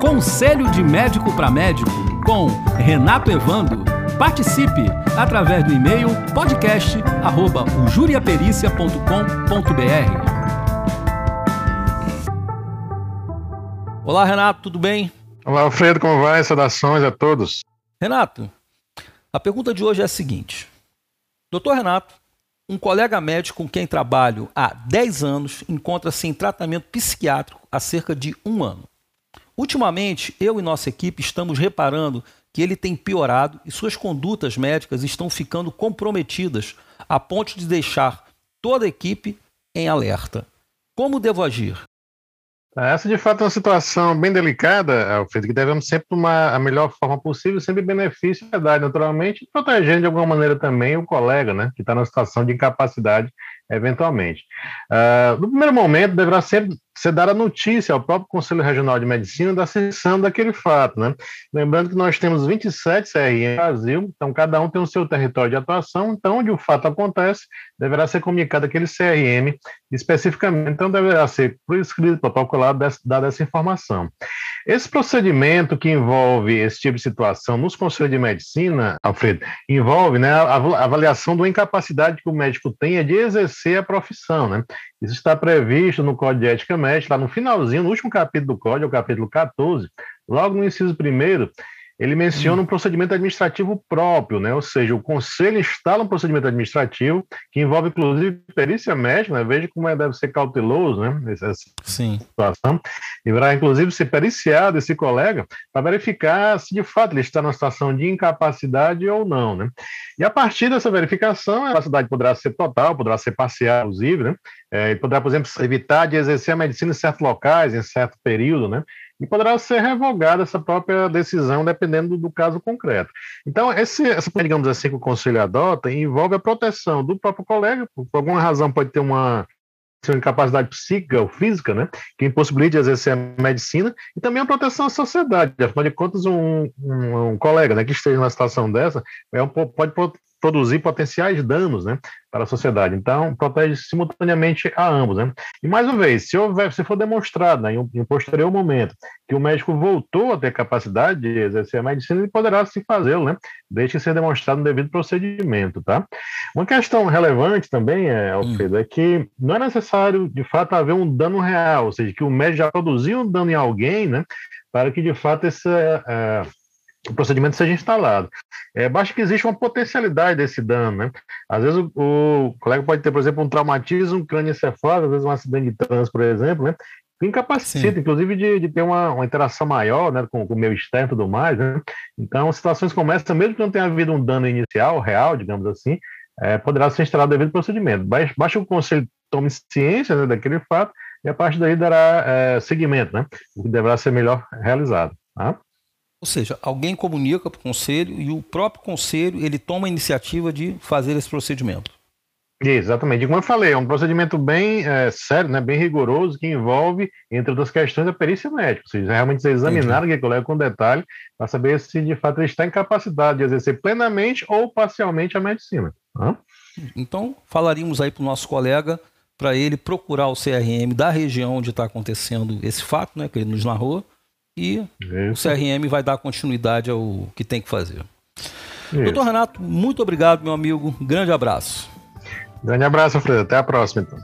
Conselho de Médico para Médico com Renato Evando. Participe através do e-mail podcast@juriapericia.com.br. Olá, Renato, tudo bem? Olá, Alfredo, como vai? Saudações a todos. Renato, a pergunta de hoje é a seguinte: Doutor Renato, um colega médico com quem trabalho há 10 anos encontra-se em tratamento psiquiátrico há cerca de um ano. Ultimamente, eu e nossa equipe estamos reparando que ele tem piorado e suas condutas médicas estão ficando comprometidas a ponto de deixar toda a equipe em alerta. Como devo agir? Essa, de fato, é uma situação bem delicada, Alfredo, que devemos sempre tomar a melhor forma possível, sempre benefício da verdade, naturalmente, protegendo de alguma maneira também o colega, né, que está numa situação de incapacidade eventualmente. Uh, no primeiro momento, deverá ser, ser dada notícia ao próprio Conselho Regional de Medicina da sessão daquele fato. Né? Lembrando que nós temos 27 CRM no Brasil, então cada um tem o seu território de atuação, então onde o fato acontece, deverá ser comunicado aquele CRM especificamente, então deverá ser por escrito, protocolado, dada essa informação. Esse procedimento que envolve esse tipo de situação nos conselhos de medicina, Alfredo, envolve né, a avaliação da incapacidade que o médico tenha de exercer a profissão. Né? Isso está previsto no Código de Ética Médica, lá no finalzinho, no último capítulo do Código, o capítulo 14, logo no inciso primeiro, ele menciona um procedimento administrativo próprio, né? ou seja, o conselho instala um procedimento administrativo que envolve, inclusive, perícia médica, né? veja como é, deve ser cauteloso né? essa Sim. situação, deverá, inclusive, ser periciado esse colega para verificar se, de fato, ele está numa situação de incapacidade ou não. Né? E, a partir dessa verificação, a capacidade poderá ser total, poderá ser parcial, inclusive, né? É, poderá, por exemplo, evitar de exercer a medicina em certos locais, em certo período, né? E poderá ser revogada essa própria decisão, dependendo do, caso concreto. Então, esse, essa, digamos assim, que o conselho adota envolve a proteção do próprio colega, por alguma razão pode ter uma incapacidade psíquica ou física, né, que impossibilite exercer a medicina, e também a proteção à sociedade. Afinal de contas, um, um, um colega né, que esteja numa situação dessa é um, pode produzir potenciais danos né, para a sociedade. Então, protege simultaneamente a ambos. Né? E, mais uma vez, se, houver, se for demonstrado né, em, um, em um posterior momento que o médico voltou a ter capacidade de exercer a medicina, ele poderá se fazê-lo, né, desde que seja demonstrado no devido procedimento. Tá? Uma questão relevante também, é, Alfredo, hum. é que não é necessário, de fato, haver um dano real, ou seja, que o médico já produziu um dano em alguém, né, para que, de fato, esse, é, o procedimento seja instalado. É, basta que exista uma potencialidade desse dano, né? Às vezes o, o colega pode ter, por exemplo, um traumatismo crânioencefálico, às vezes um acidente de trânsito, por exemplo, né? Que incapacita, Sim. inclusive, de, de ter uma, uma, interação maior né, com, com o meio externo e tudo mais, né? Então, situações como essa, mesmo que não tenha havido um dano inicial, real, digamos assim, é, poderá ser instalado devido procedimento. Basta, basta que o conselho tome ciência né, daquele fato e a partir daí dará é, seguimento, né? O que deverá ser melhor realizado. Tá? Ou seja, alguém comunica para o conselho e o próprio conselho ele toma a iniciativa de fazer esse procedimento. Exatamente. Como eu falei, é um procedimento bem é, sério, né, bem rigoroso, que envolve, entre outras questões, a perícia médica. Ou seja, realmente examinar o colega com detalhe para saber se de fato ele está em capacidade de exercer plenamente ou parcialmente a medicina. Hã? Então, falaríamos aí para o nosso colega para ele procurar o CRM da região onde está acontecendo esse fato, né, que ele nos narrou, e Isso. o CRM vai dar continuidade ao que tem que fazer. Isso. Doutor Renato, muito obrigado, meu amigo. Grande abraço. Grande abraço, Alfredo. Até a próxima, então.